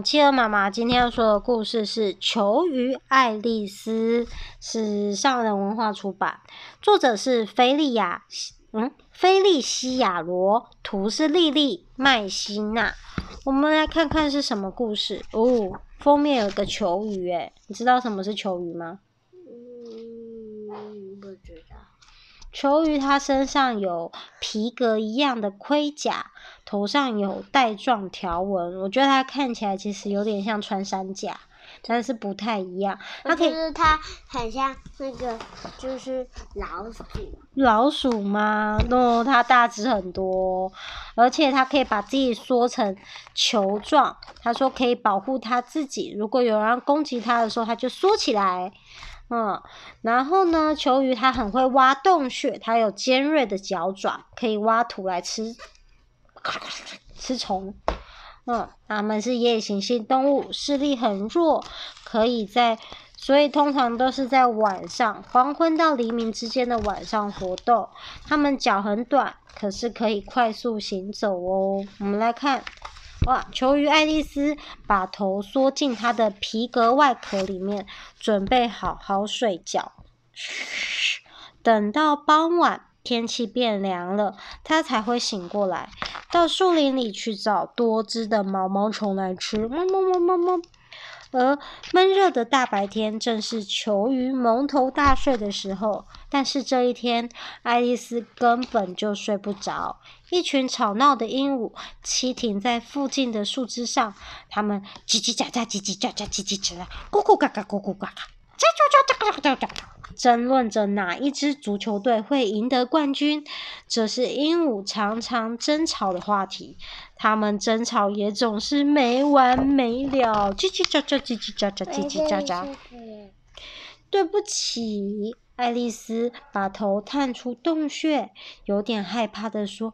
企鹅妈妈今天要说的故事是《球鱼爱丽丝》，是上人文化出版，作者是菲利亚，嗯，菲利西亚罗，图是莉莉麦西娜。我们来看看是什么故事哦。封面有个球鱼，诶，你知道什么是球鱼吗？嗯，球鱼它身上有皮革一样的盔甲，头上有带状条纹。我觉得它看起来其实有点像穿山甲，但是不太一样。它可以，就是它很像那个，就是老鼠。老鼠吗？哦，它大只很多，而且它可以把自己缩成球状。它说可以保护它自己，如果有人攻击它的时候，它就缩起来。嗯，然后呢，球鱼它很会挖洞穴，它有尖锐的脚爪，可以挖土来吃，吃虫。嗯，它们是夜行性动物，视力很弱，可以在，所以通常都是在晚上，黄昏到黎明之间的晚上活动。它们脚很短，可是可以快速行走哦。我们来看。哇！球鱼爱丽丝把头缩进她的皮革外壳里面，准备好好睡觉。等到傍晚，天气变凉了，她才会醒过来，到树林里去找多汁的毛毛虫来吃。么么么么么。而闷热的大白天，正是球鱼蒙头大睡的时候。但是这一天，爱丽丝根本就睡不着。一群吵闹的鹦鹉栖停在附近的树枝上，它们叽叽喳喳，叽叽喳喳，叽叽喳喳，咕咕嘎嘎，咕咕嘎嘎，喳喳喳喳喳喳喳，争论着哪一支足球队会赢得冠军。这是鹦鹉常常争吵的话题。他们争吵也总是没完没了，叽叽喳喳，叽叽喳喳，叽叽喳喳。对不起，爱丽丝把头探出洞穴，有点害怕地说：“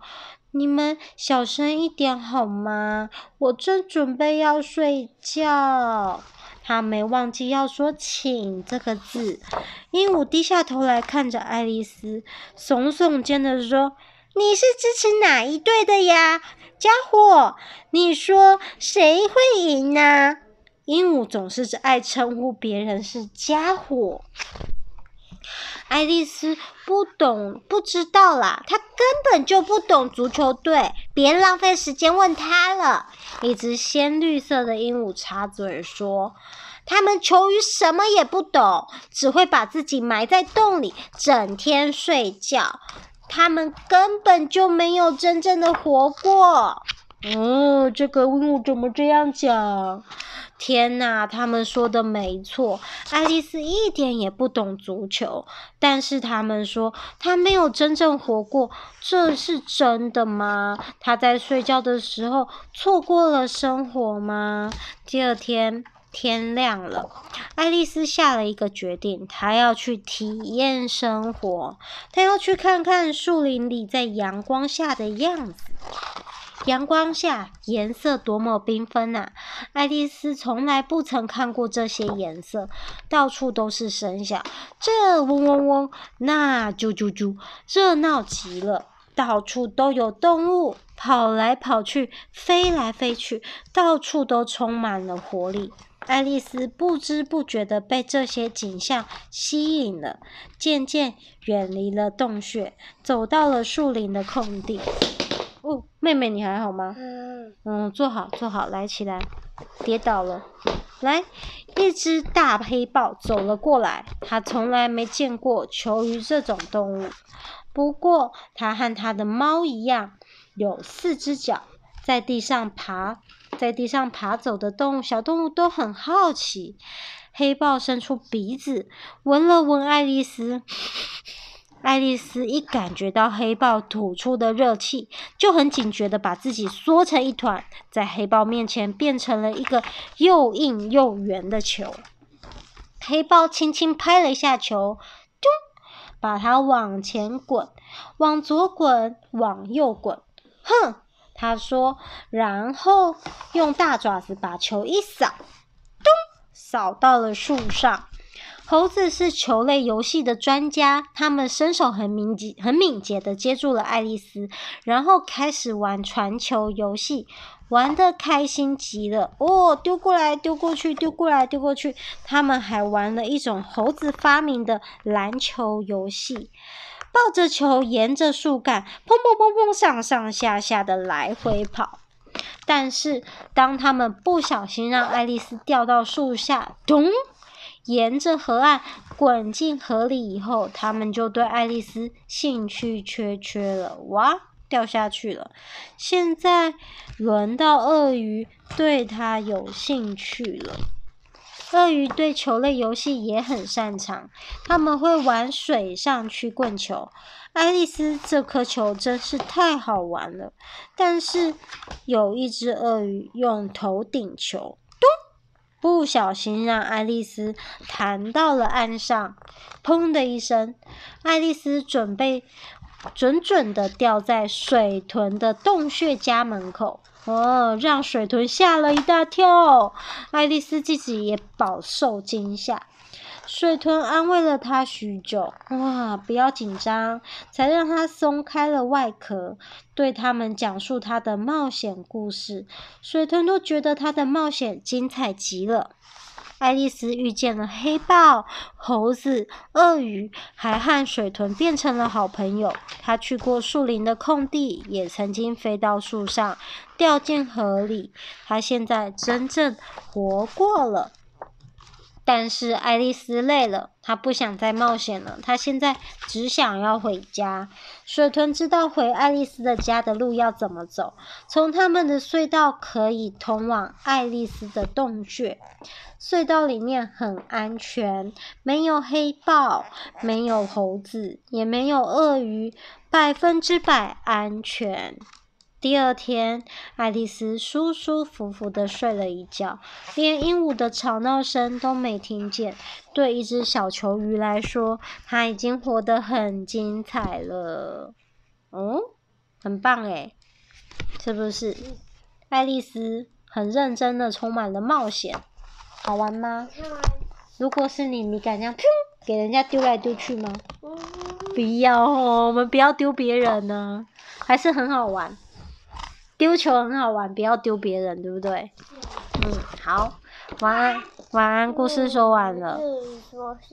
你们小声一点好吗？我正准备要睡觉。”她没忘记要说“请”这个字。鹦鹉低下头来看着爱丽丝，耸耸肩的说：“你是支持哪一队的呀？”家伙，你说谁会赢呢？鹦鹉总是爱称呼别人是家伙。爱丽丝不懂，不知道啦，她根本就不懂足球队，别浪费时间问她了。一只鲜绿色的鹦鹉插嘴说：“他们球鱼什么也不懂，只会把自己埋在洞里，整天睡觉。”他们根本就没有真正的活过。哦，这个鹦鹉怎么这样讲？天哪，他们说的没错，爱丽丝一点也不懂足球。但是他们说她没有真正活过，这是真的吗？她在睡觉的时候错过了生活吗？第二天。天亮了，爱丽丝下了一个决定，她要去体验生活，她要去看看树林里在阳光下的样子。阳光下颜色多么缤纷啊！爱丽丝从来不曾看过这些颜色，到处都是声响，这嗡嗡嗡，那啾啾啾，热闹极了。到处都有动物跑来跑去，飞来飞去，到处都充满了活力。爱丽丝不知不觉地被这些景象吸引了，渐渐远离了洞穴，走到了树林的空地。哦，妹妹，你还好吗？嗯，嗯，坐好，坐好，来，起来，跌倒了。来，一只大黑豹走了过来，它从来没见过球鱼这种动物，不过它和它的猫一样，有四只脚，在地上爬。在地上爬走的动物，小动物都很好奇。黑豹伸出鼻子闻了闻爱丽丝，爱丽丝一感觉到黑豹吐出的热气，就很警觉地把自己缩成一团，在黑豹面前变成了一个又硬又圆的球。黑豹轻轻拍了一下球，咚，把它往前滚，往左滚，往右滚，哼。他说，然后用大爪子把球一扫，咚，扫到了树上。猴子是球类游戏的专家，他们身手很敏捷，很敏捷的接住了爱丽丝，然后开始玩传球游戏。玩的开心极了。哦，丢过来，丢过去，丢过来，丢过去。他们还玩了一种猴子发明的篮球游戏，抱着球，沿着树干，砰砰砰砰，上上下下的来回跑。但是，当他们不小心让爱丽丝掉到树下，咚！沿着河岸滚进河里以后，他们就对爱丽丝兴趣缺缺了。哇，掉下去了！现在轮到鳄鱼对他有兴趣了。鳄鱼对球类游戏也很擅长，他们会玩水上曲棍球。爱丽丝这颗球真是太好玩了，但是有一只鳄鱼用头顶球。咚不小心让爱丽丝弹到了岸上，砰的一声，爱丽丝准备准准的掉在水豚的洞穴家门口，哦，让水豚吓了一大跳，爱丽丝自己也饱受惊吓。水豚安慰了他许久，哇，不要紧张，才让他松开了外壳，对他们讲述他的冒险故事。水豚都觉得他的冒险精彩极了。爱丽丝遇见了黑豹、猴子、鳄鱼，还和水豚变成了好朋友。她去过树林的空地，也曾经飞到树上，掉进河里。她现在真正活过了。但是爱丽丝累了，她不想再冒险了。她现在只想要回家。水豚知道回爱丽丝的家的路要怎么走，从他们的隧道可以通往爱丽丝的洞穴。隧道里面很安全，没有黑豹，没有猴子，也没有鳄鱼，百分之百安全。第二天，爱丽丝舒舒服服的睡了一觉，连鹦鹉的吵闹声都没听见。对一只小球鱼来说，它已经活得很精彩了。哦，很棒诶，是不是？爱丽丝很认真的，充满了冒险，好玩吗？如果是你，你敢这样砰给人家丢来丢去吗？不要哦，我们不要丢别人呢，还是很好玩。丢球很好玩，不要丢别人，对不对？嗯，好，晚安，晚安，故事说完了。